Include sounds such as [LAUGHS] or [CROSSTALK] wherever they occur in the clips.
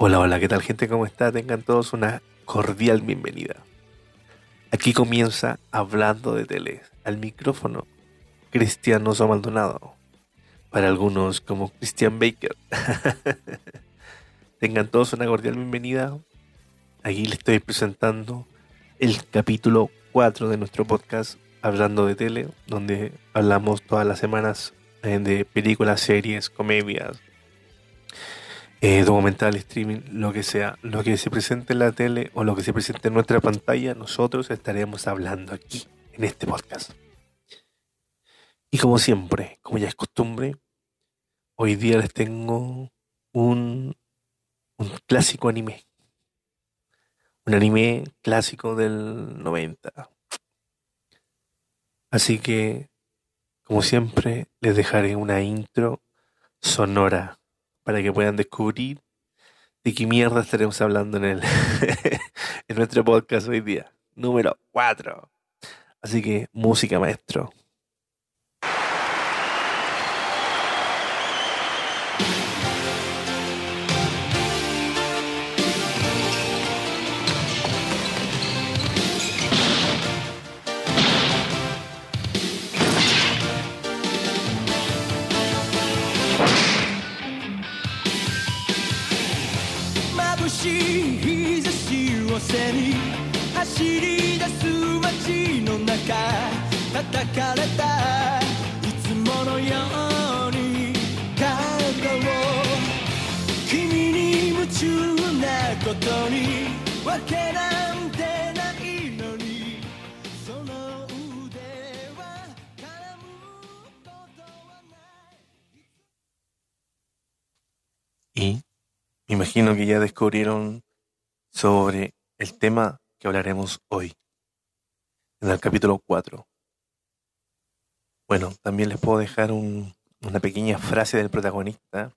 Hola, hola, ¿qué tal gente? ¿Cómo está? Tengan todos una cordial bienvenida. Aquí comienza hablando de tele. Al micrófono, Cristiano Maldonado. Para algunos como Christian Baker. [LAUGHS] Tengan todos una cordial bienvenida. Aquí les estoy presentando el capítulo 4 de nuestro podcast Hablando de tele, donde hablamos todas las semanas eh, de películas, series, comedias, eh, documental, streaming, lo que sea, lo que se presente en la tele o lo que se presente en nuestra pantalla, nosotros estaremos hablando aquí, en este podcast. Y como siempre, como ya es costumbre, hoy día les tengo un, un clásico anime. Un anime clásico del 90. Así que, como siempre, les dejaré una intro sonora para que puedan descubrir de qué mierda estaremos hablando en, el [LAUGHS] en nuestro podcast hoy día. Número 4. Así que, música maestro. Y me imagino que ya descubrieron sobre el tema que hablaremos hoy, en el capítulo 4. Bueno, también les puedo dejar una pequeña frase del protagonista,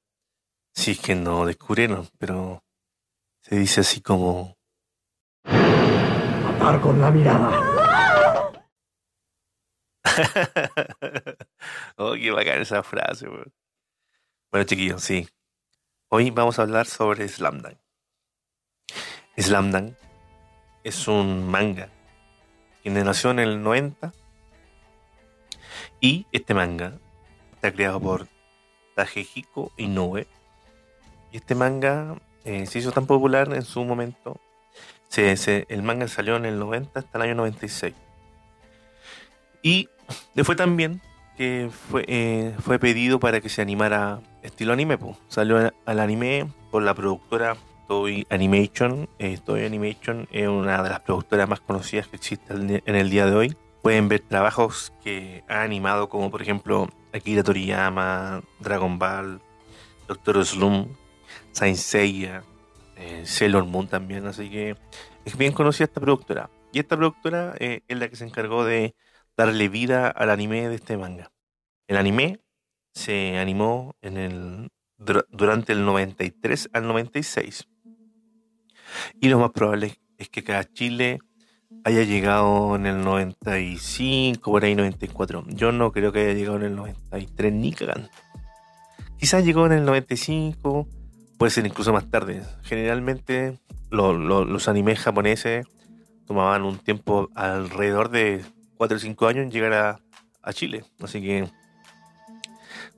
si es que no descubrieron, pero se dice así como... Matar con la mirada. [LAUGHS] oh, qué bacán esa frase, Bueno, chiquillos, sí. Hoy vamos a hablar sobre Slamdang. Slamdang es un manga que nació en el 90 y este manga está creado por Tajehiko Inoue y este manga eh, se hizo tan popular en su momento se, el manga salió en el 90 hasta el año 96 y le fue tan bien que fue, eh, fue pedido para que se animara estilo anime. Salió al anime por la productora Toy Animation. Eh, Toy Animation es una de las productoras más conocidas que existe en el día de hoy. Pueden ver trabajos que ha animado como por ejemplo Akira Toriyama, Dragon Ball, Doctor Slum, Saint Seiya, eh, Sailor Moon también. Así que es bien conocida esta productora. Y esta productora es la que se encargó de darle vida al anime de este manga. El anime se animó en el, durante el 93 al 96. Y lo más probable es que cada Chile haya llegado en el 95, por ahí 94. Yo no creo que haya llegado en el 93 ni cagando. Quizás llegó en el 95, puede ser incluso más tarde. Generalmente los animes japoneses tomaban un tiempo alrededor de 4 o 5 años en llegar a, a Chile. Así que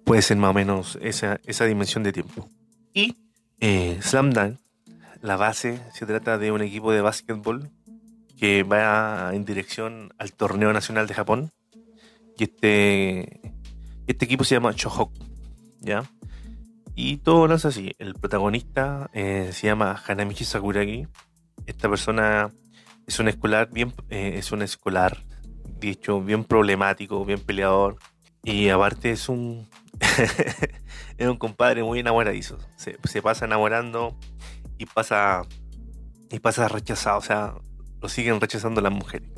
puede ser más o menos esa, dimensión de tiempo. Y eh, Slam Dunk, la base, se trata de un equipo de básquetbol que va en dirección al torneo nacional de Japón. Y este, este equipo se llama Chohoku, ¿ya? Y todo lo hace así. El protagonista eh, se llama Hanamichi Sakuragi. Esta persona es un escolar bien, eh, es un escolar, dicho, bien problemático, bien peleador. Y aparte es un [LAUGHS] es un compadre muy enamoradizo. Se, pasa enamorando y pasa y pasa rechazado. O sea, lo siguen rechazando las mujeres.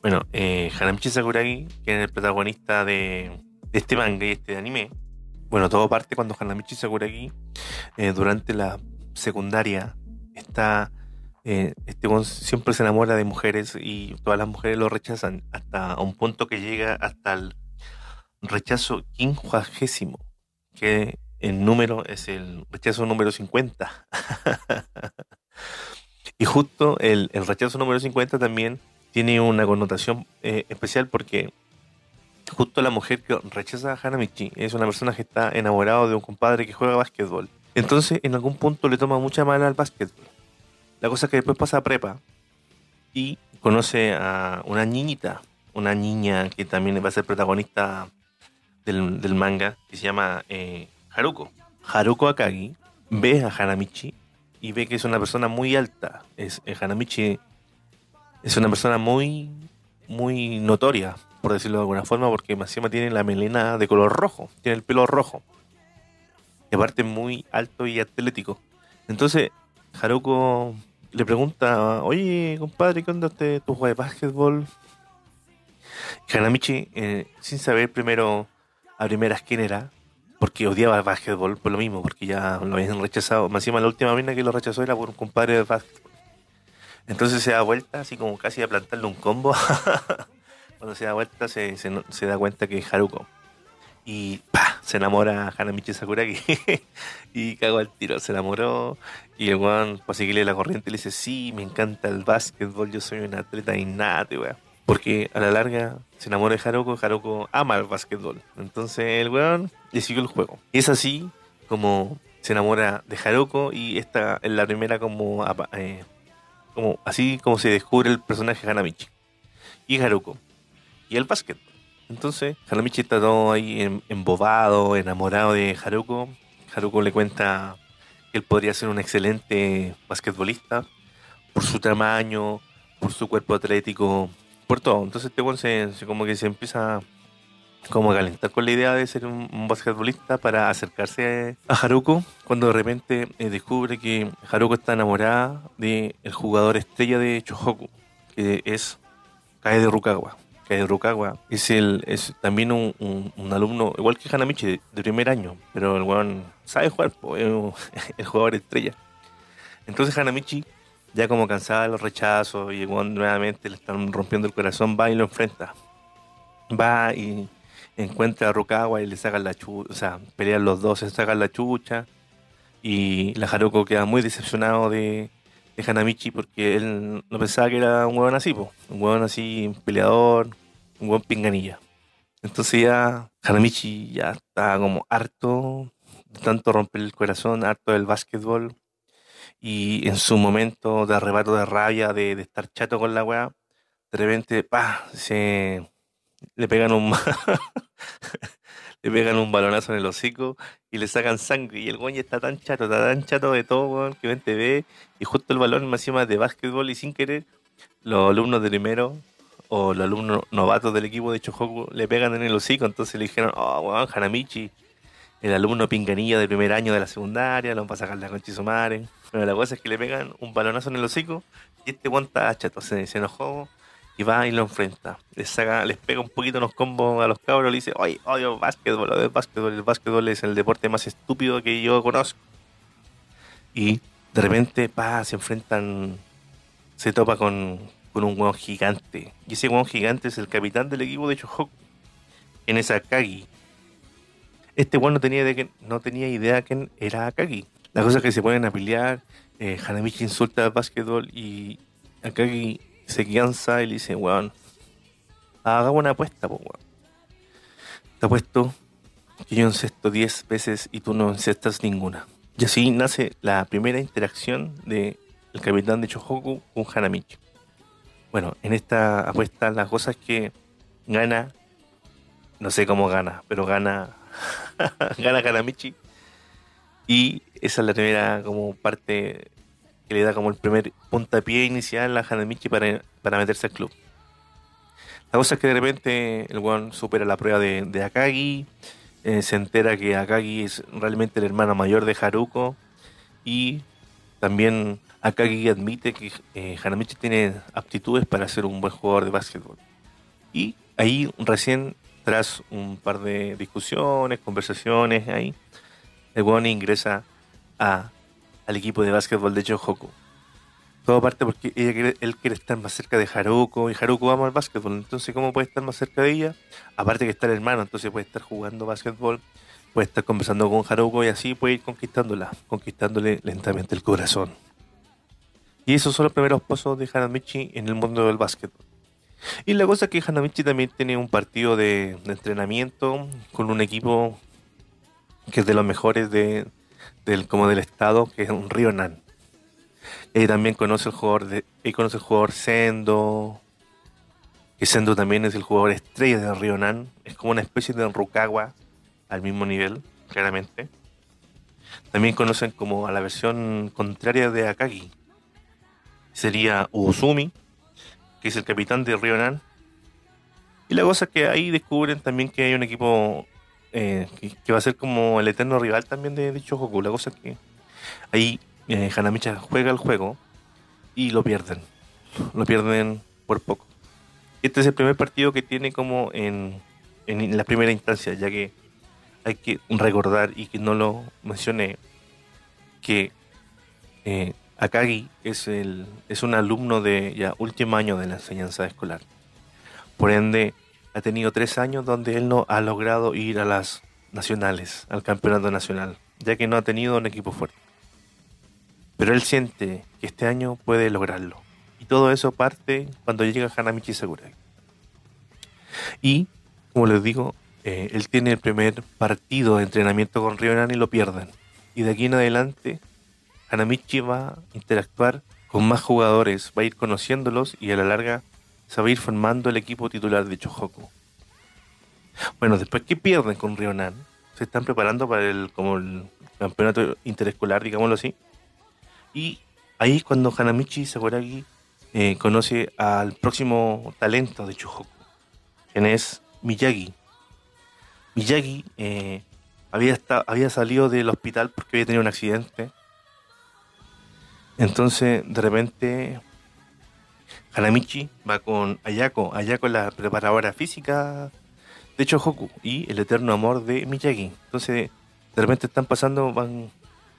Bueno, eh, Hanamichi Sakuragi, que es el protagonista de, este manga y este anime. Bueno, todo parte cuando Hanamichi Sakuragi, eh, durante la secundaria, está. Eh, este siempre se enamora de mujeres y todas las mujeres lo rechazan hasta un punto que llega hasta el rechazo quincuagésimo, que el número es el rechazo número 50. [LAUGHS] y justo el, el, rechazo número 50 también tiene una connotación eh, especial porque justo la mujer que rechaza a Hanamichi es una persona que está enamorado de un compadre que juega básquetbol. Entonces, en algún punto le toma mucha mala al básquetbol. La cosa es que después pasa a prepa y conoce a una niñita, una niña que también va a ser protagonista del, manga, que se llama eh, Haruko. Haruko Akagi ve a Hanamichi y ve que es una persona muy alta. Es, eh, Hanamichi es una persona muy, muy notoria, por decirlo de alguna forma, porque encima tiene la melena de color rojo, tiene el pelo rojo. Y aparte muy alto y atlético. Entonces, Haruko le pregunta, oye, compadre, ¿qué onda usted, tú juegas básquetbol? Y Hanamichi, eh, sin saber primero a primeras quién era, porque odiaba el básquetbol por lo mismo, porque ya lo habían rechazado. Más encima la última vez que lo rechazó era por un compadre de básquetbol. Entonces se da vuelta, así como casi a plantarle un combo. [LAUGHS] Cuando se da vuelta se, se, da cuenta que es Haruko. Y ¡pah! se enamora Hanamichi Sakuragi. [LAUGHS] y cagó al tiro, se enamoró. Y el weón, para seguirle la corriente, le dice: Sí, me encanta el básquetbol, yo soy un atleta innato, weón. Porque a la larga se enamora de Haruko, Haruko ama el básquetbol. Entonces el weón le siguió el juego. Y es así como se enamora de Haruko y esta es la primera como, eh, como así como se descubre el personaje Hanamichi. Y Haruko. Y el básquet. Entonces Hanamichi está todo ahí embobado, enamorado de Haruko. Haruko le cuenta que él podría ser un excelente basquetbolista por su tamaño, por su cuerpo atlético, por todo. Entonces este weón se, como que se empieza como a calentar con la idea de ser un, basquetbolista para acercarse a Haruko cuando de repente eh, descubre que Haruko está enamorada del el jugador estrella de Chohoku, que es Kaede Rukawa. Kaede Rukawa es, el, es también un, un, alumno, igual que Hanamichi, de, de, primer año, pero el weón sabe jugar, [LAUGHS] el jugador estrella. Entonces Hanamichi ya como cansada de los rechazos y nuevamente le están rompiendo el corazón, va y lo enfrenta. Va y encuentra a Rukawa y le sacan la chucha, o sea, pelean los dos, se sacan la chucha. Y la Haruko queda muy decepcionado de, de Hanamichi porque él no pensaba que era un huevón así, un huevón así, un peleador, un buen pinganilla. Entonces ya Hanamichi ya está como harto de tanto romper el corazón, harto del básquetbol y en su momento de arrebato de rabia, de, estar chato con la weá, de repente, pa, se le pegan un [LAUGHS] le pegan un balonazo en el hocico y le sacan sangre. Y el güey está tan chato, está tan chato de todo, weón, que ven ve y justo el balón más encima de básquetbol y sin querer los alumnos de primero o los alumnos novatos del equipo de Chojoku le pegan en el hocico, entonces le dijeron, oh, weón, Hanamichi, el alumno pinganilla del primer año de la secundaria, lo van a sacar la concha Pero la cosa es que le pegan un balonazo en el hocico y este guanta chato, se, se enojó y va y lo enfrenta. Les, pega un poquito unos combos a los cabros le dice, oye, odio básquetbol, odio básquetbol. El básquetbol es el deporte más estúpido que yo conozco. Y de repente, pa, se enfrentan, se topa con, con un hueón gigante. Y ese hueón gigante es el capitán del equipo de Chohoku, en esa Akagi. Este hueón no tenía, de no tenía idea quién era Akagi. La cosa es que se ponen a pelear, eh, Hanamichi insulta al básquetbol y Akagi se cansa y le dice, weón, hagamos una apuesta, pues weón. Te apuesto que yo encesto 10 veces y tú no encestas ninguna. Y así nace la primera interacción del el capitán de Chohoku con Hanamichi. Bueno, en esta apuesta la cosa es que gana, no sé cómo gana, pero gana, [LAUGHS] gana Hanamichi y esa es la primera como parte que le da como el primer puntapié inicial a Hanamichi para, para meterse al club. La cosa es que de repente el weón supera la prueba de, Akagi, eh, se entera que Akagi es realmente el hermano mayor de Haruko y también Akagi admite que eh, Hanamichi tiene aptitudes para ser un buen jugador de básquetbol. Y ahí recién, tras un par de discusiones, conversaciones ahí, el weón ingresa a, al equipo de básquetbol de Chohoku. Todo parte porque él quiere estar más cerca de Haruko y Haruko ama el básquetbol. Entonces, ¿cómo puede estar más cerca de ella? Aparte que está el hermano, entonces puede estar jugando básquetbol puede estar conversando con Haruko y así puede ir conquistándola, conquistándole lentamente el corazón. Y esos son los primeros pasos de Hanamichi en el mundo del básquetbol. Y la cosa es que Hanamichi también tiene un partido de, entrenamiento con un equipo que es de los mejores de, del, como del estado, que es un Rionan. Y también conoce el jugador de, y conoce el jugador Sendo, que Sendo también es el jugador estrella de Rionan. Es como una especie de Rukawa al mismo nivel, claramente. También conocen como a la versión contraria de Akagi. Sería Uzumi, que es el capitán de Rionan. Y la cosa es que ahí descubren también que hay un equipo eh, que, va a ser como el eterno rival también de dicho Goku. La cosa es que ahí eh, Hanamicha juega el juego y lo pierden. Lo pierden por poco. Este es el primer partido que tiene como en, en la primera instancia, ya que hay que recordar y que no lo mencioné, que eh, Akagi es, el, es un alumno de ya último año de la enseñanza escolar. Por ende, ha tenido tres años donde él no ha logrado ir a las nacionales, al campeonato nacional, ya que no ha tenido un equipo fuerte. Pero él siente que este año puede lograrlo. Y todo eso parte cuando llega Hanamichi Sakurai. Y, como les digo, eh, él tiene el primer partido de entrenamiento con Ryonan y lo pierden. Y de aquí en adelante, Hanamichi va a interactuar con más jugadores, va a ir conociéndolos y a la larga se va a ir formando el equipo titular de Chohoku. Bueno, después que pierden con Ryonan, se están preparando para el, como el campeonato interescolar, digámoslo así. Y ahí es cuando Hanamichi Sakuragi eh, conoce al próximo talento de Chohoku, quien es Miyagi, Miyagi eh, había salido del hospital porque había tenido un accidente. Entonces, de repente, Hanamichi va con Ayako. Ayako la preparadora física de Chohoku y el eterno amor de Miyagi. Entonces, de repente están pasando, van,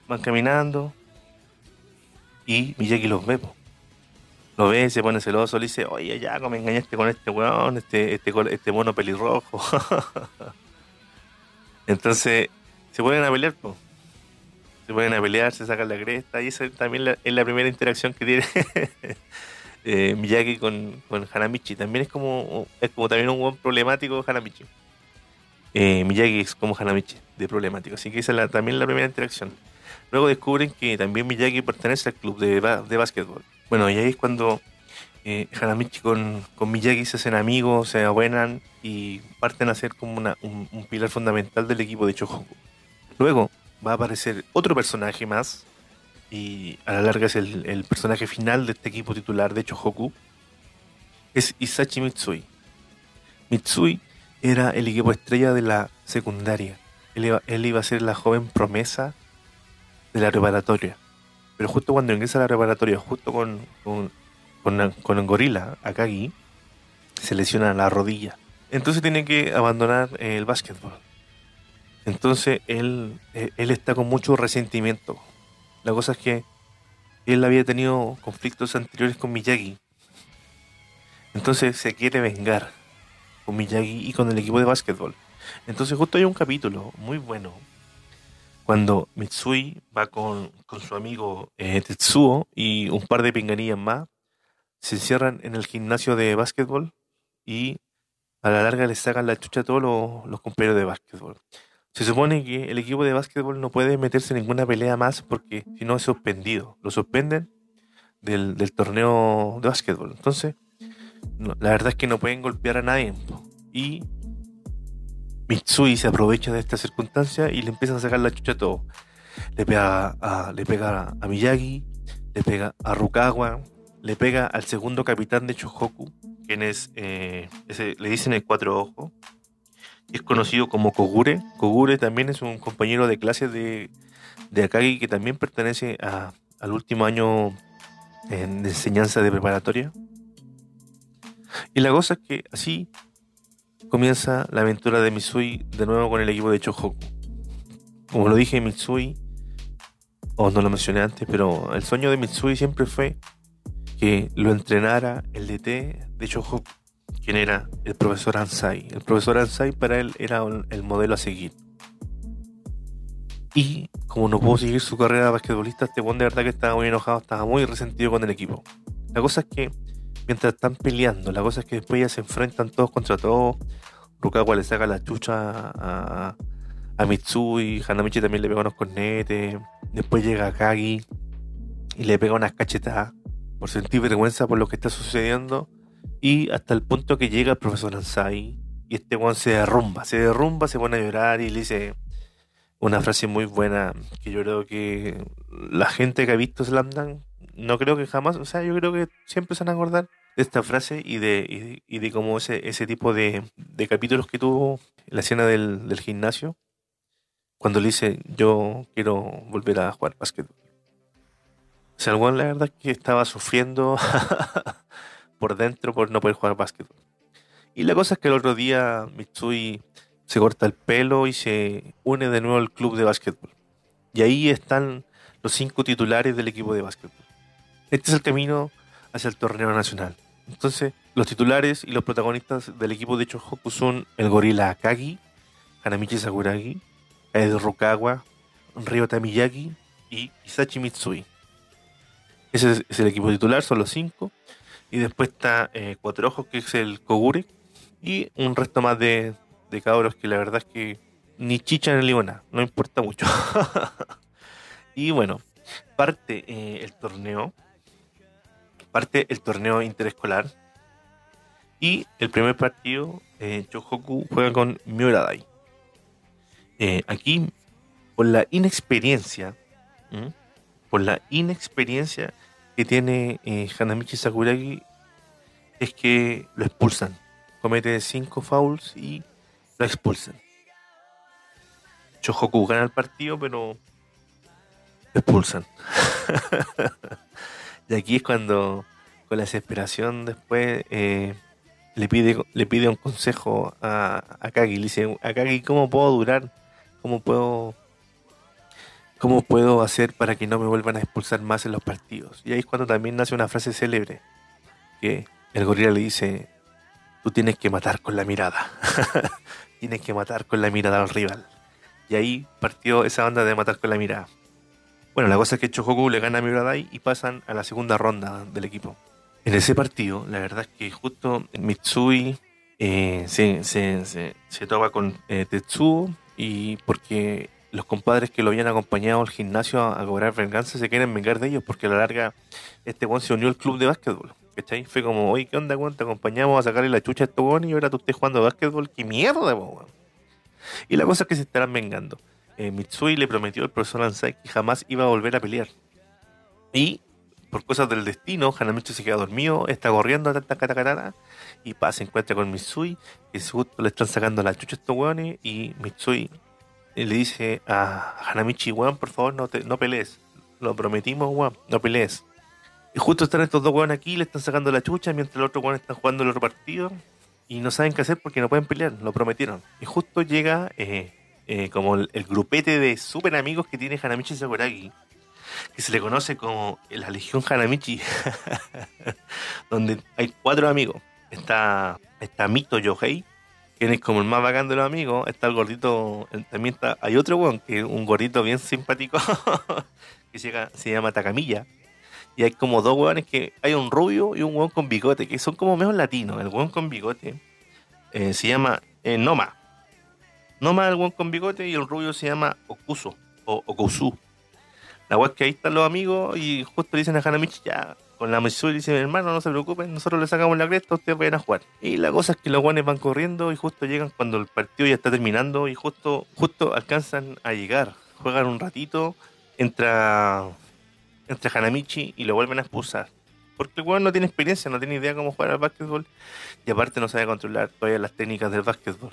van caminando y Miyagi los ve. Lo ve, se pone celoso, le dice, oye Ayako, me engañaste con este weón, este, este, este mono pelirrojo. [LAUGHS] Entonces, se pueden a pelear, Se pueden a se sacan la cresta, y esa también es la primera interacción que tiene [LAUGHS] eh, Miyagi con, con, Hanamichi. También es como, es como también un buen problemático Hanamichi. Eh, Miyagi es como Hanamichi, de problemático. Así que esa es la, también la primera interacción. Luego descubren que también Miyagi pertenece al club de, de básquetbol. Bueno, y ahí es cuando eh, Hanamichi con, con, Miyagi se hacen amigos, se abuenan y parten a ser como una, un, pilar fundamental del equipo de Chohoku. Luego va a aparecer otro personaje más y a la larga es el, personaje final de este equipo titular de Chohoku. Es Isachi Mitsui. Mitsui era el equipo estrella de la secundaria. Él iba, a ser la joven promesa de la preparatoria. Pero justo cuando ingresa a la preparatoria, justo con con, el gorila, Akagi, se lesiona la rodilla. Entonces tiene que abandonar el básquetbol. Entonces él, eh, él está con mucho resentimiento. La cosa es que él había tenido conflictos anteriores con Miyagi. Entonces se quiere vengar con Miyagi y con el equipo de básquetbol. Entonces justo hay un capítulo muy bueno cuando Mitsui va con, su amigo eh, Tetsuo y un par de pinganillas más se encierran en el gimnasio de básquetbol y a la larga les sacan la chucha a todos los, compañeros de básquetbol. Se supone que el equipo de básquetbol no puede meterse en ninguna pelea más porque si no es suspendido. Lo suspenden del, torneo de básquetbol. Entonces, la verdad es que no pueden golpear a nadie. Y Mitsui se aprovecha de esta circunstancia y le empiezan a sacar la chucha a todos. Le pega a, le pega a Miyagi, le pega a Rukawa, le pega al segundo capitán de Chohoku, quien es, eh, le dicen el cuatro ojos, es conocido como Kogure. Kogure también es un compañero de clase de, de Akagi que también pertenece al último año de enseñanza de preparatoria. Y la cosa es que así comienza la aventura de Mitsui de nuevo con el equipo de Chohoku. Como lo dije, Mitsui, o no lo mencioné antes, pero el sueño de Mitsui siempre fue que lo entrenara el DT de Chohoku, quien era el profesor Ansai. El profesor Ansai para él era el modelo a seguir. Y como no pudo seguir su carrera de basquetbolista, este buen de verdad que estaba muy enojado, estaba muy resentido con el equipo. La cosa es que mientras están peleando, la cosa es que después ya se enfrentan todos contra todos. Rukawa le saca la chucha a, a Mitsui, Hanamichi también le pega unos cornetes. Después llega Kagi y le pega unas cachetadas por sentir vergüenza por lo que está sucediendo. Y hasta el punto que llega el profesor Ansai y este weón se derrumba, se derrumba, se pone a llorar y le dice una frase muy buena que yo creo que la gente que ha visto Slam no creo que jamás, o sea, yo creo que siempre se van a acordar de esta frase y de, y, de cómo ese, ese tipo de, de, capítulos que tuvo la escena del, del, gimnasio, cuando le dice, yo quiero volver a jugar básquet. O sea, el la verdad es que estaba sufriendo [LAUGHS] por dentro por no poder jugar básquet. Y la cosa es que el otro día Mitsui se corta el pelo y se une de nuevo al club de básquetbol. Y ahí están los cinco titulares del equipo de básquetbol. Este es el camino hacia el torneo nacional. Entonces, los titulares y los protagonistas del equipo de Chohoku son el gorila Akagi, Hanamichi Sakuragi, Ed Rukawa, Ryota Miyagi y Isachi Mitsui. Ese es, el equipo titular, son los cinco. Y después está eh, Cuatro Ojos, que es el Kogure. Y un resto más de, de cabros que la verdad es que ni chicha ni limona, no importa mucho. [LAUGHS] y bueno, parte eh, el torneo, parte el torneo interescolar. Y el primer partido, eh, juega con Miuradai. Eh, aquí, por la inexperiencia, por la inexperiencia que tiene eh, Hanamichi Sakuragi, es que lo expulsan. Comete cinco fouls y lo expulsan. Chohoku gana el partido, pero lo expulsan. [LAUGHS] y aquí es cuando, con la desesperación, después eh, le, pide, le pide un consejo a, a Kagi. Le dice: Kagi, ¿cómo puedo durar? ¿Cómo puedo, ¿Cómo puedo hacer para que no me vuelvan a expulsar más en los partidos? Y ahí es cuando también nace una frase célebre que el gorila le dice: Tú tienes que matar con la mirada. [LAUGHS] tienes que matar con la mirada al rival. Y ahí partió esa onda de matar con la mirada. Bueno, la cosa es que Chohoku le gana a Miuradai y pasan a la segunda ronda del equipo. En ese partido, la verdad es que justo Mitsui eh, se, se, se, topa con eh, Tetsuo y porque los compadres que lo habían acompañado al gimnasio a, cobrar venganza se quieren vengar de ellos porque a la larga este buen se unió al club de básquetbol. ¿Cachai? Fue como, oye, ¿qué onda, weón? Te acompañamos a sacarle la chucha a este weón y ahora tú estés jugando básquetbol. ¡Qué mierda, weón! Y la cosa es que se estarán vengando. Eh, Mitsui le prometió al profesor Ansai que jamás iba a volver a pelear. Y, por cosas del destino, Hanamichi se queda dormido, está corriendo a tanta catacarana y pa, se encuentra con Mitsui, que justo le están sacando la chucha a estos weones y Mitsui le dice a Hanamichi, weón, por favor, no, te, no pelees. Lo prometimos, weón, no pelees. Y justo están estos dos weones aquí, le están sacando la chucha, mientras el otro weón está jugando el otro partido. Y no saben qué hacer porque no pueden pelear, lo prometieron. Y justo llega eh, eh, como el, grupete de super amigos que tiene Hanamichi Sakuragi, que se le conoce como la Legión Hanamichi, [LAUGHS] donde hay cuatro amigos. Está, está Mito Yohei, quien es como el más bacán de los amigos. Está el gordito, también está, hay otro weón, que es un gordito bien simpático, [LAUGHS] que se, se llama Takamilla y hay como dos hueones que hay un rubio y un hueón con bigote, que son como mejor latinos. El hueón con bigote eh, se llama eh, Noma. Noma el hueón con bigote y el rubio se llama Okuso o Okusu. La hueá es que ahí están los amigos y justo dicen a Hanamichi, ya, con la Mitsui dicen, hermano, no se preocupen, nosotros le sacamos la cresta, ustedes vayan a jugar. Y la cosa es que los guanes van corriendo y justo llegan cuando el partido ya está terminando y justo, justo alcanzan a llegar. Juegan un ratito, entra entre Hanamichi y lo vuelven a expulsar. Porque el weón no tiene experiencia, no tiene idea cómo jugar al básquetbol y aparte no sabe controlar todavía las técnicas del básquetbol.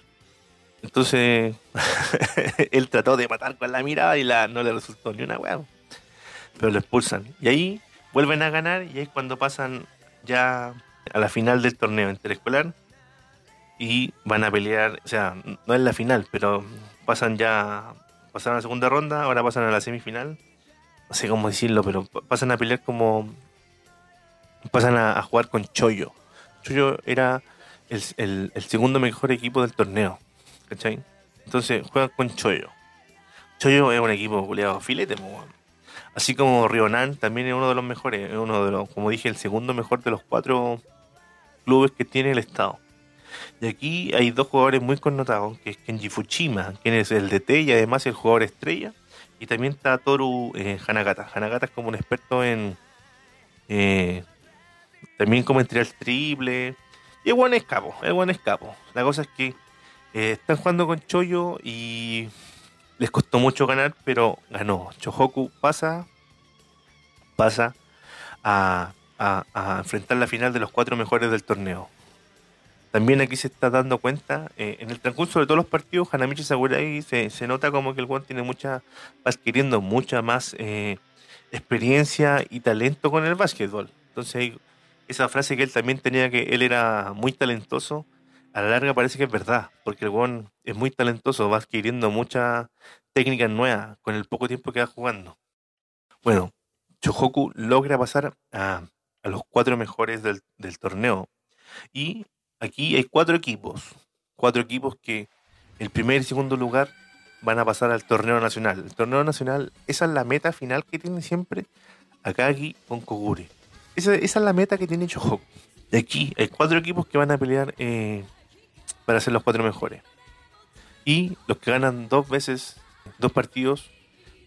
Entonces, [LAUGHS] él trató de matar con la mirada y la, no le resultó ni una weón. Pero lo expulsan. Y ahí vuelven a ganar y es cuando pasan ya a la final del torneo interescolar y van a pelear, o sea, no es la final, pero pasan ya, pasaron a la segunda ronda, ahora pasan a la semifinal no sé cómo decirlo, pero pasan a pelear como. pasan a, jugar con Choyo. Choyo era el, segundo mejor equipo del torneo, ¿cachai? Entonces juegan con Choyo. Choyo es un equipo culiado filete, weón. Así como Rionan también es uno de los mejores, es uno de los, como dije, el segundo mejor de los cuatro clubes que tiene el estado. Y aquí hay dos jugadores muy connotados, que es Kenji Fuchima, quien es el DT y además el jugador estrella. Y también está Toru eh, Hanagata. Hanagata es como un experto en... eh, también como en tirar triple. Y es buen escapo, es buen escapo. La cosa es que eh, están jugando con Choyo y les costó mucho ganar, pero ganó. Chohoku pasa, pasa a, enfrentar la final de los cuatro mejores del torneo. También aquí se está dando cuenta, eh, en el transcurso de todos los partidos, Hanamichi Sakurai se, se nota como que el Juan tiene mucha, va adquiriendo mucha más eh, experiencia y talento con el básquetbol. Entonces, esa frase que él también tenía que él era muy talentoso, a la larga parece que es verdad, porque el Juan es muy talentoso, va adquiriendo muchas técnicas nuevas con el poco tiempo que va jugando. Bueno, Chohoku logra pasar a, los cuatro mejores del, torneo. Y aquí hay cuatro equipos. Cuatro equipos que el primer y segundo lugar van a pasar al torneo nacional. El torneo nacional, esa es la meta final que tiene siempre Akagi con Kogure. Esa, esa es la meta que tiene Chohoku. De aquí hay cuatro equipos que van a pelear eh, para ser los cuatro mejores. Y los que ganan dos veces, dos partidos,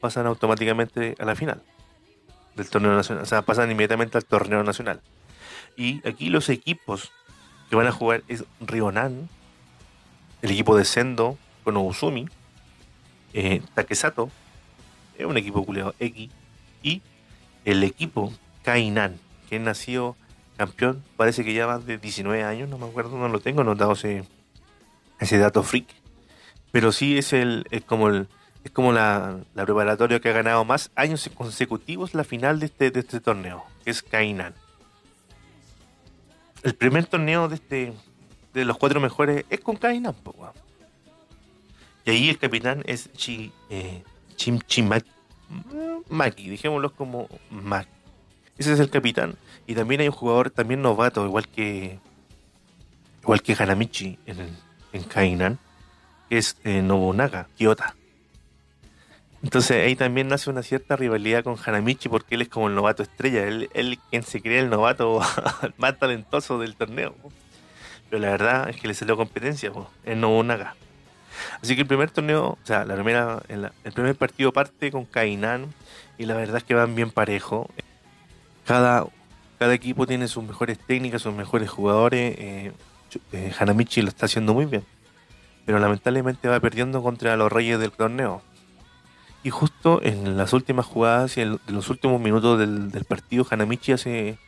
pasan automáticamente a la final del torneo nacional. O sea, pasan inmediatamente al torneo nacional. Y aquí los equipos que van a jugar es Rionan, el equipo de Sendo con Obusumi, eh, Takesato, es un equipo culeado X, y el equipo Kainan, que nació campeón, parece que ya va de 19 años, no me acuerdo, no lo tengo anotado ese, ese dato freak. Pero sí es el, es como el, es como la, la preparatoria que ha ganado más años consecutivos la final de este, de este torneo, que es Kainan. El primer torneo de este de los cuatro mejores es con Kainan, po. Y ahí el capitán es Chi, eh, Chim. Maki, dijémoslo como Maki. Ese es el capitán. Y también hay un jugador también novato, igual que igual que Hanamichi en, el- en Kainan, que es eh, Nobunaga, Kyota. Entonces ahí también nace una cierta rivalidad con Hanamichi porque él es como el novato estrella, él, él quien se cree el novato [LAUGHS] más talentoso del torneo. Pero la verdad es que le salió competencia, po, es Nobunaga. Así que el primer torneo, o sea, la primera, en el primer partido parte con Kainan y la verdad es que van bien parejo. Cada, cada equipo tiene sus mejores técnicas, sus mejores jugadores. eh, eh, Hanamichi lo está haciendo muy bien, pero lamentablemente va perdiendo contra los reyes del torneo. Y justo en las últimas jugadas y en los últimos minutos del, partido, Hanamichi hace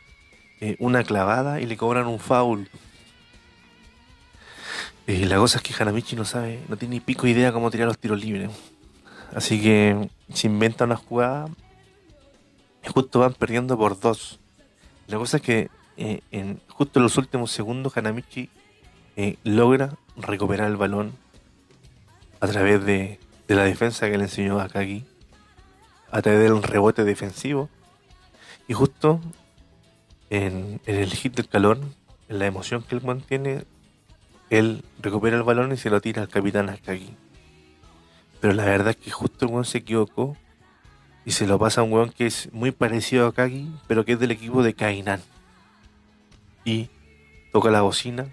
eh, una clavada y le cobran un foul. Y la cosa es que Hanamichi no sabe, no tiene ni pico idea cómo tirar los tiros libres. Así que se inventa una jugada y justo van perdiendo por dos. La cosa es que eh, justo en los últimos segundos Hanamichi eh, logra recuperar el balón a través de, la defensa que le enseñó Akagi, a través del rebote defensivo. Y justo en, en el hit del calor, en la emoción que él mantiene, él recupera el balón y se lo tira al capitán Akagi. Pero la verdad es que justo el weón se equivocó y se lo pasa a un weón que es muy parecido a Akagi, pero que es del equipo de Kainan. Y toca la bocina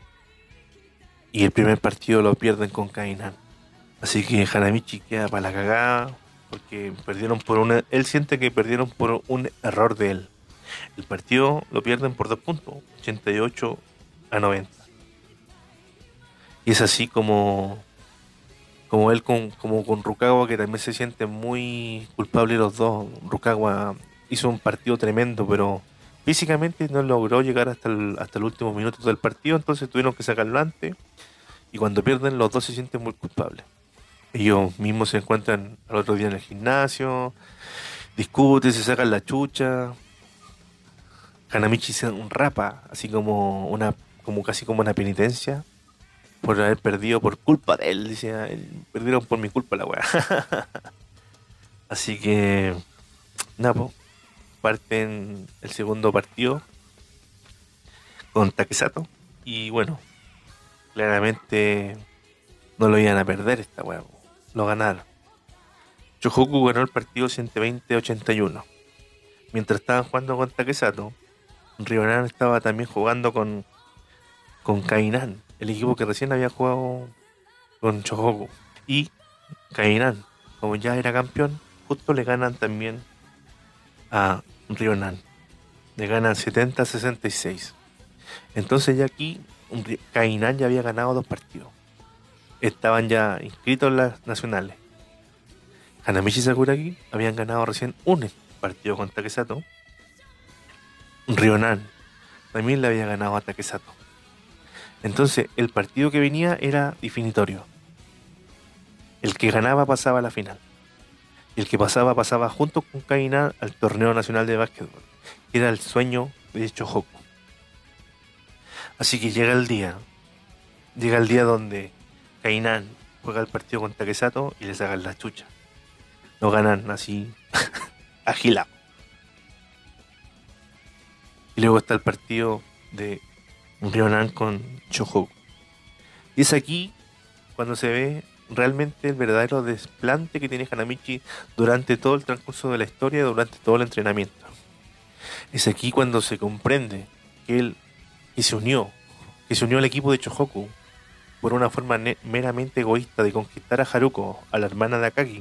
y el primer partido lo pierden con Kainan. Así que Hanamichi queda para la cagada porque perdieron por una. Él siente que perdieron por un error de él. El partido lo pierden por dos puntos, 88 a 90. Y es así como, como él con, como con Rukawa, que también se siente muy culpable los dos. Rukawa hizo un partido tremendo, pero físicamente no logró llegar hasta el, hasta el último minuto del partido, entonces tuvieron que sacarlo antes. Y cuando pierden, los dos se sienten muy culpables. Ellos mismos se encuentran al otro día en el gimnasio, discuten, se sacan la chucha. Hanamichi se un rapa, así como una, como casi como una penitencia por haber perdido por culpa de él. Dice, "Él- perdieron por mi culpa la weá. [LAUGHS] así que, nada, parten el segundo partido con Takesato. Y bueno, claramente no lo iban a perder esta weá. Lo ganaron. Chohoku ganó el partido 120-81. Mientras estaban jugando con Takesato, Ryonan estaba también jugando con, con Kainan, el equipo que recién había jugado con Chohoku. Y Kainan, como ya era campeón, justo le ganan también a Ryonan. Le ganan 70-66. Entonces ya aquí Kainan ya había ganado dos partidos. Estaban ya inscritos en las nacionales. Hanamichi y Sakuragi habían ganado recién un partido con Takesato. Ryonan también le había ganado a Takesato. Entonces el partido que venía era definitorio. El que ganaba pasaba a la final. El que pasaba pasaba junto con Kainan al torneo nacional de básquetbol. Era el sueño de Chohoku. Así que llega el día. Llega el día donde Kainan juega el partido con Takesato y le sacan la chucha. No ganan así [LAUGHS] agilado. Y luego está el partido de Ryonan con Chohoku. Y es aquí cuando se ve realmente el verdadero desplante que tiene Hanamichi durante todo el transcurso de la historia durante todo el entrenamiento. Es aquí cuando se comprende que él que se unió, que se unió al equipo de Chohoku por una forma meramente egoísta de conquistar a Haruko, a la hermana de Akagi.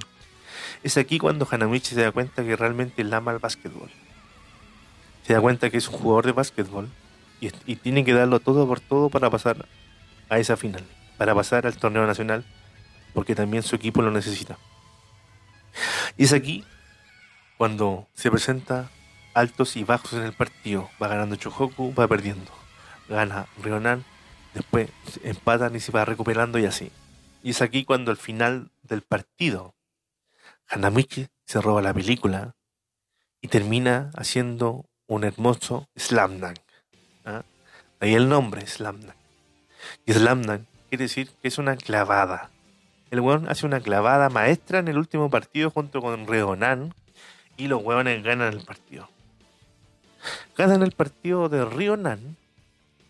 Es aquí cuando Hanamichi se da cuenta que realmente él ama el básquetbol. Se da cuenta que es un jugador de básquetbol y, y tiene que darlo todo por todo para pasar a esa final, para pasar al torneo nacional, porque también su equipo lo necesita. Y es aquí cuando se presenta altos y bajos en el partido. Va ganando Chohoku, va perdiendo gana Rionan, después empatan y se va recuperando y así. Y es aquí cuando al final del partido, Hanamichi se roba la película y termina haciendo un hermoso slam dunk. ¿ah? Ahí el nombre, slam dunk. Y slam dunk quiere decir que es una clavada. El weón hace una clavada maestra en el último partido junto con Rionan y los hueones ganan el partido. Ganan el partido de Rionan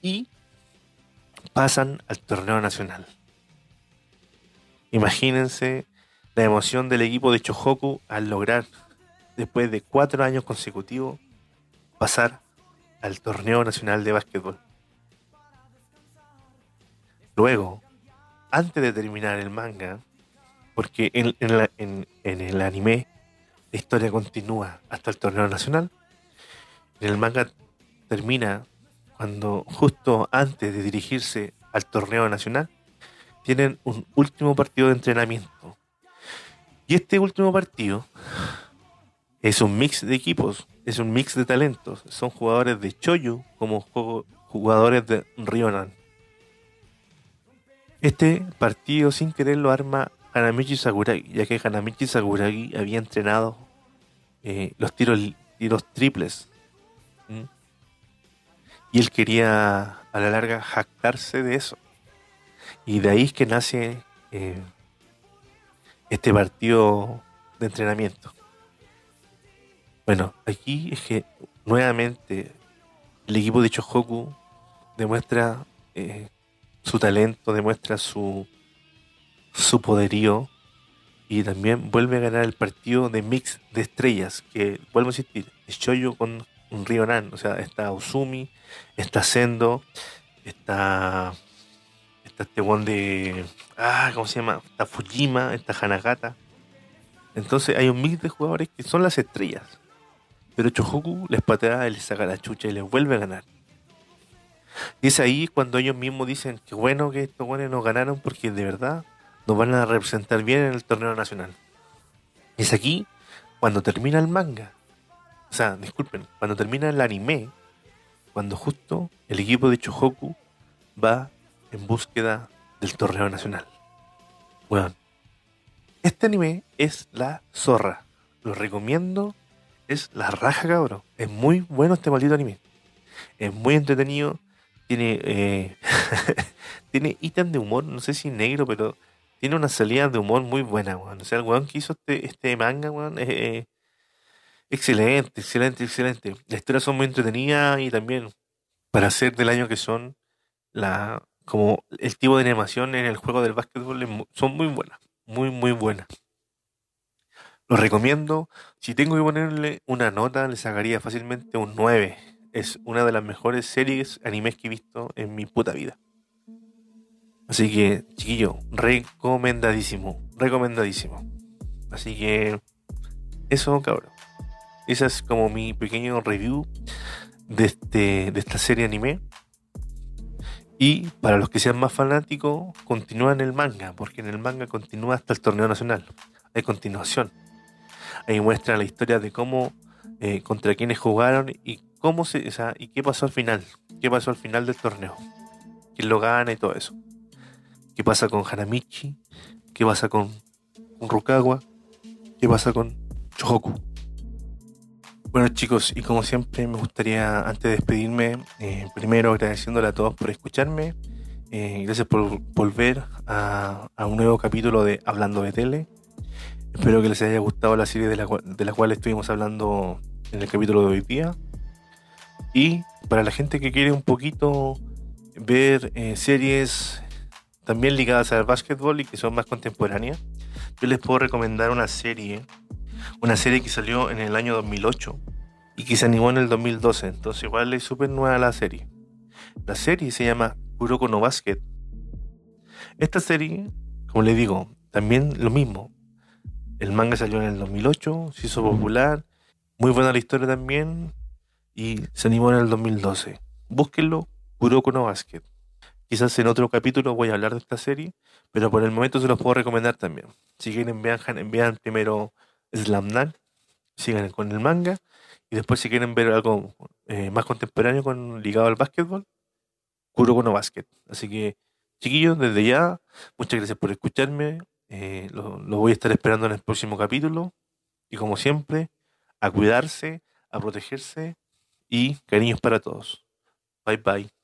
y pasan al torneo nacional. Imagínense la emoción del equipo de Chohoku al lograr, después de cuatro años consecutivos, pasar al torneo nacional de básquetbol. Luego, antes de terminar el manga, porque en, el anime la historia continúa hasta el torneo nacional, en el manga termina cuando justo antes de dirigirse al torneo nacional, tienen un último partido de entrenamiento. Y este último partido es un mix de equipos, es un mix de talentos. Son jugadores de Choyu como jugadores de Rionan. Este partido sin querer lo arma Hanamichi Sakuragi, ya que Hanamichi Sakuragi había entrenado eh, los tiros, tiros triples. Y él quería a la larga jactarse de eso. Y de ahí es que nace eh, este partido de entrenamiento. Bueno, aquí es que nuevamente el equipo de Chohoku demuestra eh, su talento, demuestra su, su poderío y también vuelve a ganar el partido de mix de estrellas, que vuelvo a insistir, es Choyo con un Rionan, o sea, está Usumi, está Sendo, está, está este one de, ah, ¿cómo se llama? Está Fujima, está Hanagata. Entonces hay un mix de jugadores que son las estrellas. Pero Chohoku les patea, les saca la chucha y les vuelve a ganar. Y es ahí cuando ellos mismos dicen que bueno que estos buenos nos ganaron porque de verdad nos van a representar bien en el torneo nacional. Y es aquí cuando termina el manga o sea, disculpen, cuando termina el anime, cuando justo el equipo de Chohoku va en búsqueda del torneo nacional. Bueno, este anime es la zorra. Lo recomiendo. Es la raja, cabrón. Es muy bueno este maldito anime. Es muy entretenido. Tiene eh, [LAUGHS] tiene ítem de humor, no sé si negro, pero tiene una salida de humor muy buena, weón. O sea, el weón que hizo este, este manga, weón, Excelente, excelente, excelente. Las historias son muy entretenidas y también para ser del año que son, la como el tipo de animación en el juego del básquetbol son muy buenas, muy, muy buenas. Lo recomiendo. Si tengo que ponerle una nota, le sacaría fácilmente un 9. Es una de las mejores series animes que he visto en mi puta vida. Así que, chiquillo, recomendadísimo. Recomendadísimo. Así que, eso, cabrón. Esa es como mi pequeño review de, este, de esta serie anime. Y para los que sean más fanáticos, continúan el manga, porque en el manga continúa hasta el torneo nacional. Hay continuación. Ahí muestra la historia de cómo, eh, contra quiénes jugaron y cómo se, o sea, y qué pasó al final. Qué pasó al final del torneo. Quién lo gana y todo eso. ¿Qué pasa con Hanamichi? ¿Qué pasa con, con Rukawa? ¿Qué pasa con Chohoku? Bueno chicos, y como siempre me gustaría antes de despedirme, eh, primero agradeciéndole a todos por escucharme, eh, gracias por volver a, un nuevo capítulo de Hablando de Tele. Espero que les haya gustado la serie de la cual estuvimos hablando en el capítulo de hoy día. Y para la gente que quiere un poquito ver eh, series también ligadas al básquetbol y que son más contemporáneas, yo les puedo recomendar una serie una serie que salió en el año 2008 y que se animó en el 2012, entonces igual es súper nueva la serie. La serie se llama Kuroko no Basket. Esta serie, como le digo, también lo mismo. El manga salió en el 2008, se hizo popular, muy buena la historia también y se animó en el 2012. Búsquenlo, Kuroko no Basket. Quizás en otro capítulo voy a hablar de esta serie, pero por el momento se los puedo recomendar también. Si quieren, vean, vean primero Slamdunk, sigan con el manga y después si quieren ver algo eh, más contemporáneo con ligado al básquetbol, Kuroko no Basket. Así que, chiquillos, desde ya, muchas gracias por escucharme. Eh, lo voy a estar esperando en el próximo capítulo. Y como siempre, a cuidarse, a protegerse y cariños para todos. Bye bye.